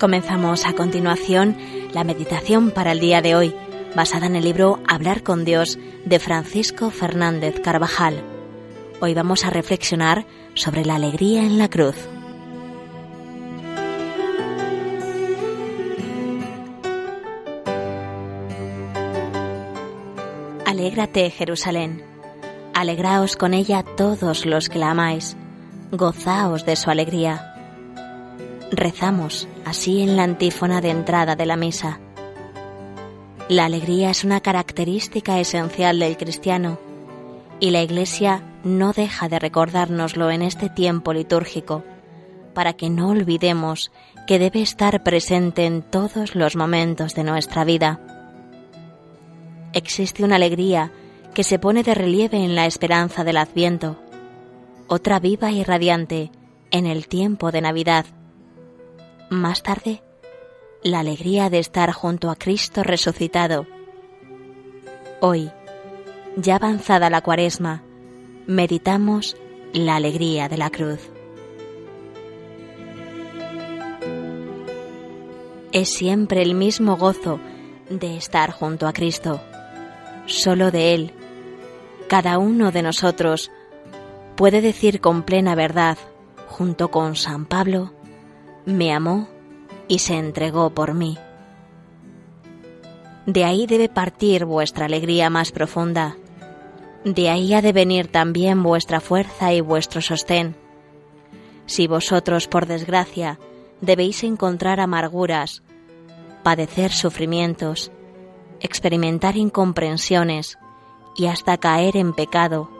Comenzamos a continuación la meditación para el día de hoy, basada en el libro Hablar con Dios de Francisco Fernández Carvajal. Hoy vamos a reflexionar sobre la alegría en la cruz. Alégrate, Jerusalén. Alegraos con ella todos los que la amáis. Gozaos de su alegría rezamos así en la antífona de entrada de la misa. La alegría es una característica esencial del cristiano y la Iglesia no deja de recordárnoslo en este tiempo litúrgico para que no olvidemos que debe estar presente en todos los momentos de nuestra vida. Existe una alegría que se pone de relieve en la esperanza del Adviento, otra viva y radiante en el tiempo de Navidad más tarde, la alegría de estar junto a Cristo resucitado. Hoy, ya avanzada la cuaresma, meditamos la alegría de la cruz. Es siempre el mismo gozo de estar junto a Cristo. Solo de Él, cada uno de nosotros puede decir con plena verdad, junto con San Pablo, me amó y se entregó por mí. De ahí debe partir vuestra alegría más profunda. De ahí ha de venir también vuestra fuerza y vuestro sostén. Si vosotros, por desgracia, debéis encontrar amarguras, padecer sufrimientos, experimentar incomprensiones y hasta caer en pecado,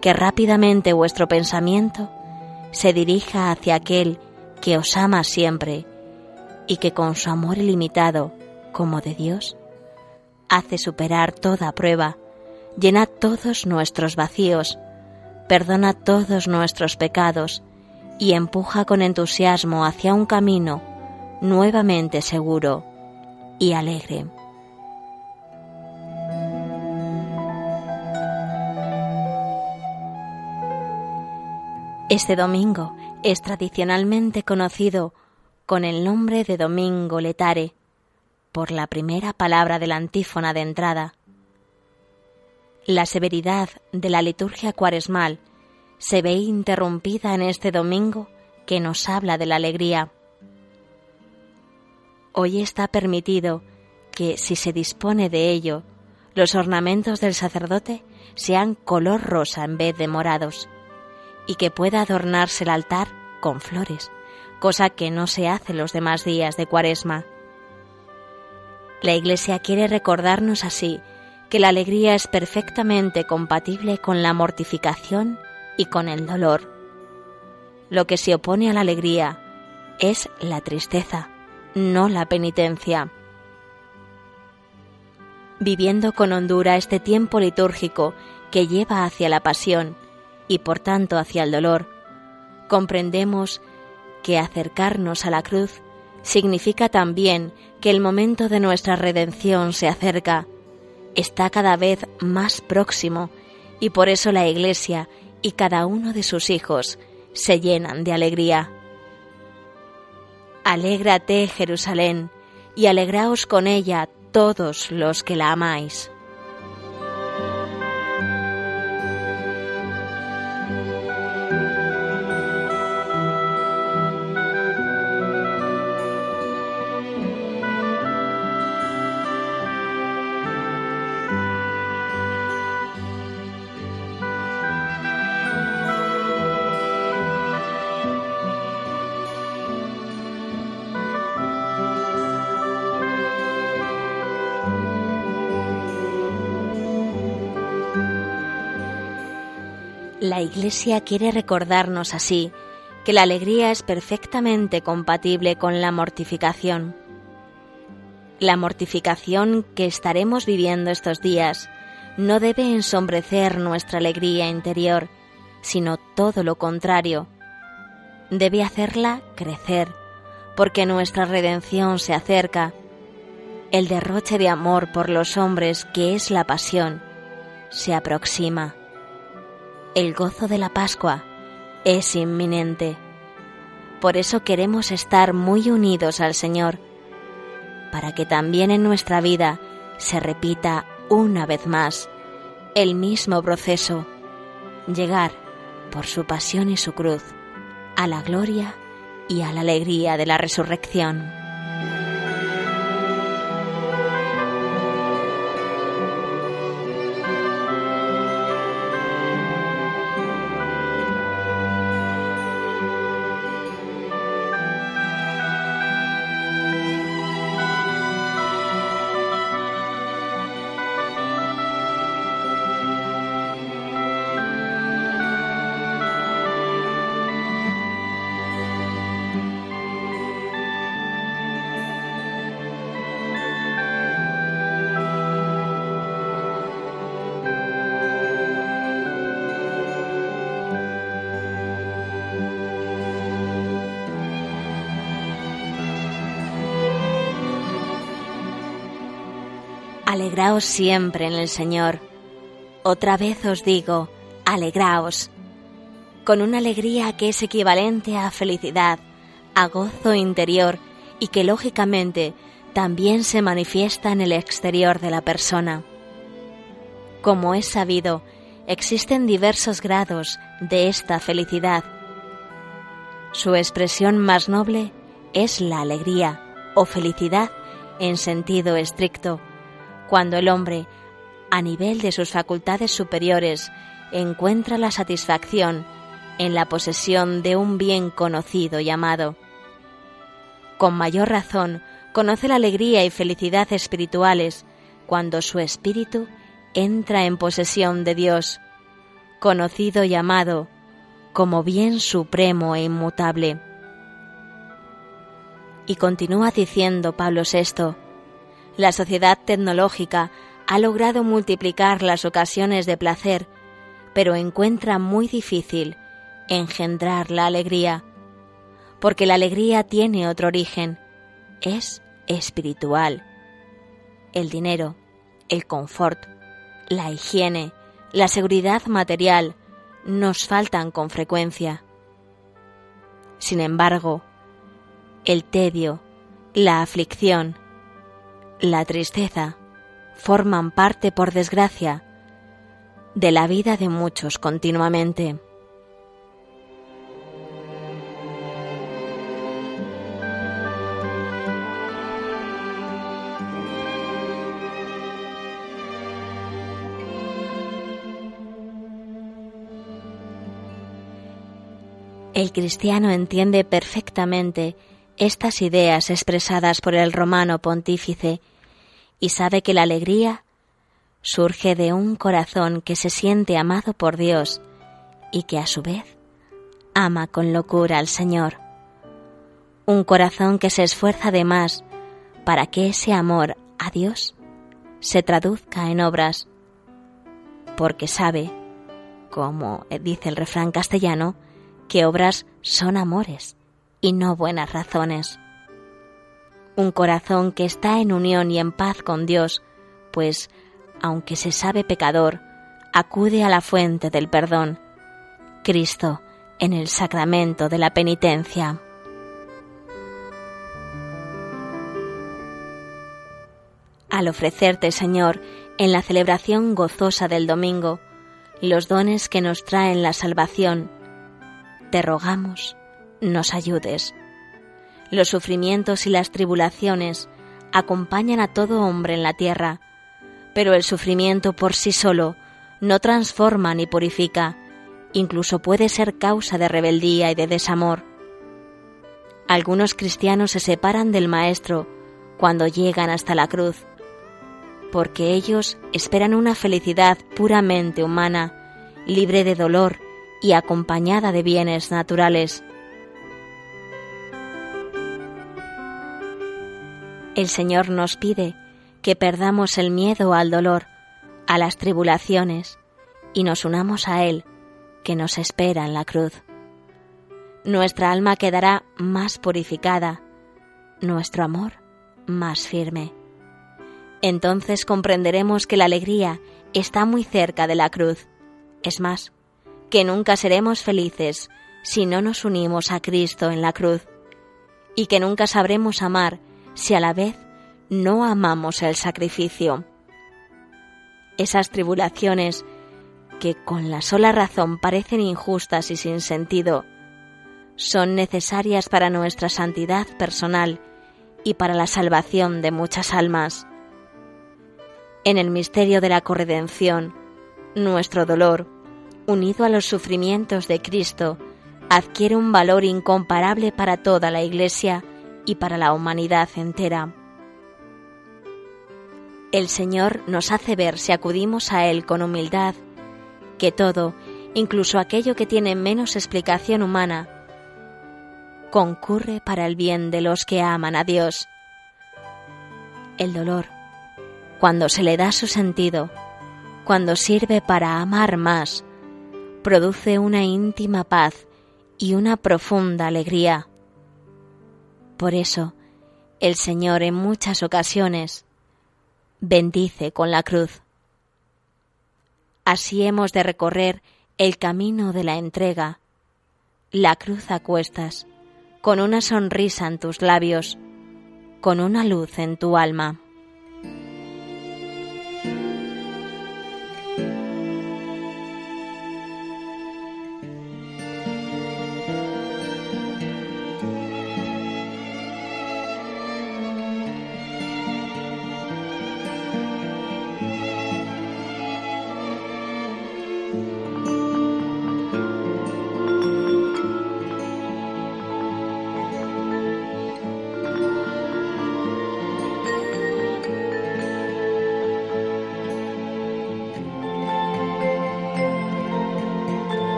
que rápidamente vuestro pensamiento se dirija hacia aquel que os ama siempre y que con su amor ilimitado, como de Dios, hace superar toda prueba, llena todos nuestros vacíos, perdona todos nuestros pecados y empuja con entusiasmo hacia un camino nuevamente seguro y alegre. Este domingo es tradicionalmente conocido con el nombre de Domingo Letare, por la primera palabra de la antífona de entrada. La severidad de la liturgia cuaresmal se ve interrumpida en este domingo que nos habla de la alegría. Hoy está permitido que, si se dispone de ello, los ornamentos del sacerdote sean color rosa en vez de morados y que pueda adornarse el altar con flores, cosa que no se hace los demás días de Cuaresma. La Iglesia quiere recordarnos así que la alegría es perfectamente compatible con la mortificación y con el dolor. Lo que se opone a la alegría es la tristeza, no la penitencia. Viviendo con hondura este tiempo litúrgico que lleva hacia la pasión, y por tanto hacia el dolor, comprendemos que acercarnos a la cruz significa también que el momento de nuestra redención se acerca, está cada vez más próximo y por eso la Iglesia y cada uno de sus hijos se llenan de alegría. Alégrate, Jerusalén, y alegraos con ella todos los que la amáis. La Iglesia quiere recordarnos así que la alegría es perfectamente compatible con la mortificación. La mortificación que estaremos viviendo estos días no debe ensombrecer nuestra alegría interior, sino todo lo contrario. Debe hacerla crecer, porque nuestra redención se acerca. El derroche de amor por los hombres que es la pasión se aproxima. El gozo de la Pascua es inminente. Por eso queremos estar muy unidos al Señor, para que también en nuestra vida se repita una vez más el mismo proceso, llegar por su pasión y su cruz a la gloria y a la alegría de la resurrección. Alegraos siempre en el Señor. Otra vez os digo, alegraos, con una alegría que es equivalente a felicidad, a gozo interior y que lógicamente también se manifiesta en el exterior de la persona. Como es sabido, existen diversos grados de esta felicidad. Su expresión más noble es la alegría o felicidad en sentido estricto, cuando el hombre, a nivel de sus facultades superiores, encuentra la satisfacción en la posesión de un bien conocido y amado. Con mayor razón, conoce la alegría y felicidad espirituales cuando su espíritu entra en posesión de Dios, conocido y amado como bien supremo e inmutable. Y continúa diciendo Pablo VI, la sociedad tecnológica ha logrado multiplicar las ocasiones de placer, pero encuentra muy difícil engendrar la alegría, porque la alegría tiene otro origen, es espiritual. El dinero, el confort, la higiene, la seguridad material nos faltan con frecuencia. Sin embargo, el tedio, la aflicción, la tristeza forman parte, por desgracia, de la vida de muchos continuamente. El cristiano entiende perfectamente estas ideas expresadas por el romano pontífice y sabe que la alegría surge de un corazón que se siente amado por Dios y que a su vez ama con locura al Señor. Un corazón que se esfuerza de más para que ese amor a Dios se traduzca en obras, porque sabe, como dice el refrán castellano, que obras son amores y no buenas razones un corazón que está en unión y en paz con Dios, pues, aunque se sabe pecador, acude a la fuente del perdón, Cristo, en el sacramento de la penitencia. Al ofrecerte, Señor, en la celebración gozosa del domingo, los dones que nos traen la salvación, te rogamos, nos ayudes los sufrimientos y las tribulaciones acompañan a todo hombre en la tierra, pero el sufrimiento por sí solo no transforma ni purifica, incluso puede ser causa de rebeldía y de desamor. Algunos cristianos se separan del Maestro cuando llegan hasta la cruz, porque ellos esperan una felicidad puramente humana, libre de dolor y acompañada de bienes naturales. El Señor nos pide que perdamos el miedo al dolor, a las tribulaciones, y nos unamos a Él, que nos espera en la cruz. Nuestra alma quedará más purificada, nuestro amor más firme. Entonces comprenderemos que la alegría está muy cerca de la cruz. Es más, que nunca seremos felices si no nos unimos a Cristo en la cruz, y que nunca sabremos amar si a la vez no amamos el sacrificio. Esas tribulaciones que con la sola razón parecen injustas y sin sentido, son necesarias para nuestra santidad personal y para la salvación de muchas almas. En el misterio de la corredención, nuestro dolor, unido a los sufrimientos de Cristo, adquiere un valor incomparable para toda la Iglesia y para la humanidad entera. El Señor nos hace ver si acudimos a Él con humildad, que todo, incluso aquello que tiene menos explicación humana, concurre para el bien de los que aman a Dios. El dolor, cuando se le da su sentido, cuando sirve para amar más, produce una íntima paz y una profunda alegría. Por eso, el Señor en muchas ocasiones bendice con la cruz. Así hemos de recorrer el camino de la entrega, la cruz a cuestas, con una sonrisa en tus labios, con una luz en tu alma.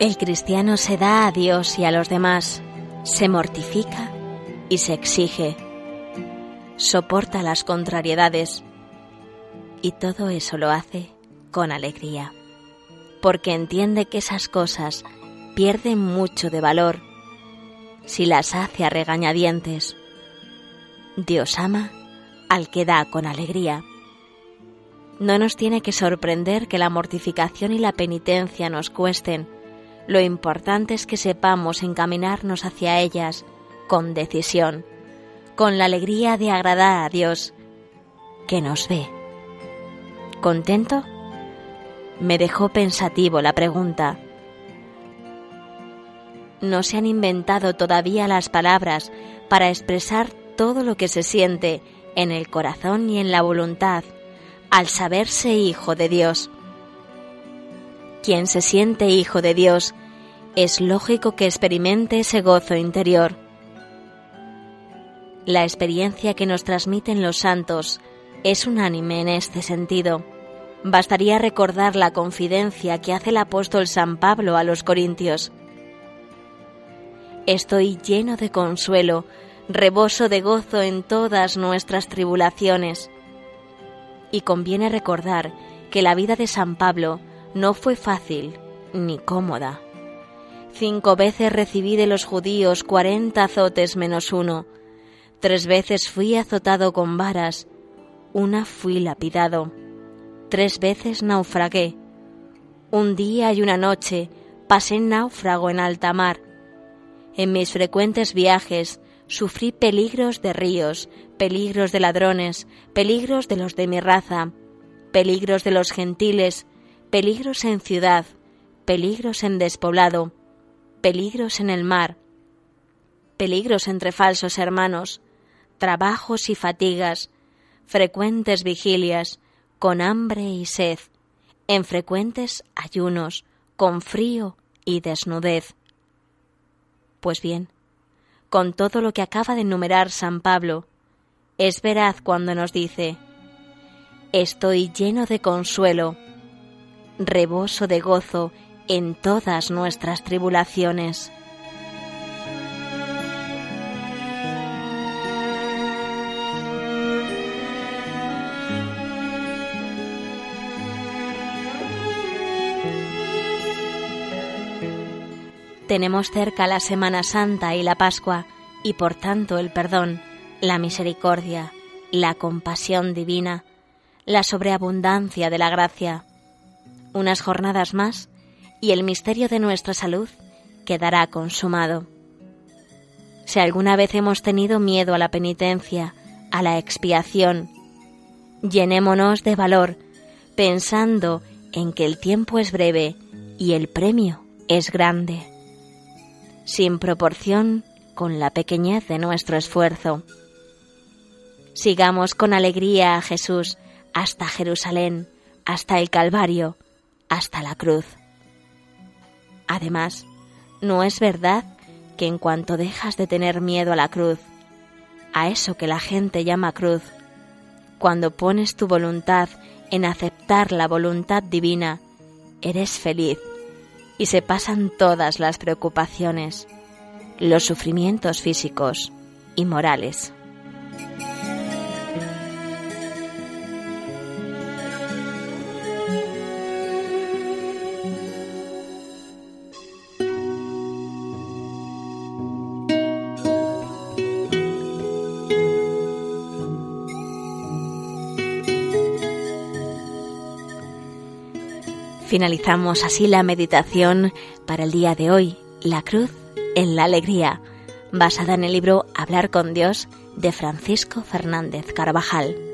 El cristiano se da a Dios y a los demás, se mortifica y se exige, soporta las contrariedades y todo eso lo hace con alegría, porque entiende que esas cosas pierden mucho de valor si las hace a regañadientes. Dios ama al que da con alegría. No nos tiene que sorprender que la mortificación y la penitencia nos cuesten, lo importante es que sepamos encaminarnos hacia ellas con decisión, con la alegría de agradar a Dios, que nos ve. ¿Contento? Me dejó pensativo la pregunta. No se han inventado todavía las palabras para expresar todo lo que se siente en el corazón y en la voluntad al saberse hijo de Dios. Quien se siente hijo de Dios, es lógico que experimente ese gozo interior. La experiencia que nos transmiten los santos es unánime en este sentido. Bastaría recordar la confidencia que hace el apóstol San Pablo a los Corintios. Estoy lleno de consuelo, reboso de gozo en todas nuestras tribulaciones. Y conviene recordar que la vida de San Pablo no fue fácil ni cómoda. Cinco veces recibí de los judíos cuarenta azotes menos uno. Tres veces fui azotado con varas. Una fui lapidado. Tres veces naufragué. Un día y una noche pasé náufrago en alta mar. En mis frecuentes viajes sufrí peligros de ríos, peligros de ladrones, peligros de los de mi raza, peligros de los gentiles, peligros en ciudad, peligros en despoblado, peligros en el mar, peligros entre falsos hermanos, trabajos y fatigas, frecuentes vigilias, con hambre y sed, en frecuentes ayunos, con frío y desnudez. Pues bien, con todo lo que acaba de enumerar San Pablo, es veraz cuando nos dice, estoy lleno de consuelo, reboso de gozo en todas nuestras tribulaciones. Tenemos cerca la Semana Santa y la Pascua, y por tanto el perdón, la misericordia, la compasión divina, la sobreabundancia de la gracia. Unas jornadas más y el misterio de nuestra salud quedará consumado. Si alguna vez hemos tenido miedo a la penitencia, a la expiación, llenémonos de valor, pensando en que el tiempo es breve y el premio es grande sin proporción con la pequeñez de nuestro esfuerzo. Sigamos con alegría a Jesús hasta Jerusalén, hasta el Calvario, hasta la cruz. Además, ¿no es verdad que en cuanto dejas de tener miedo a la cruz, a eso que la gente llama cruz, cuando pones tu voluntad en aceptar la voluntad divina, eres feliz y se pasan todas las preocupaciones, los sufrimientos físicos y morales. Finalizamos así la meditación para el día de hoy, la cruz en la alegría, basada en el libro Hablar con Dios de Francisco Fernández Carvajal.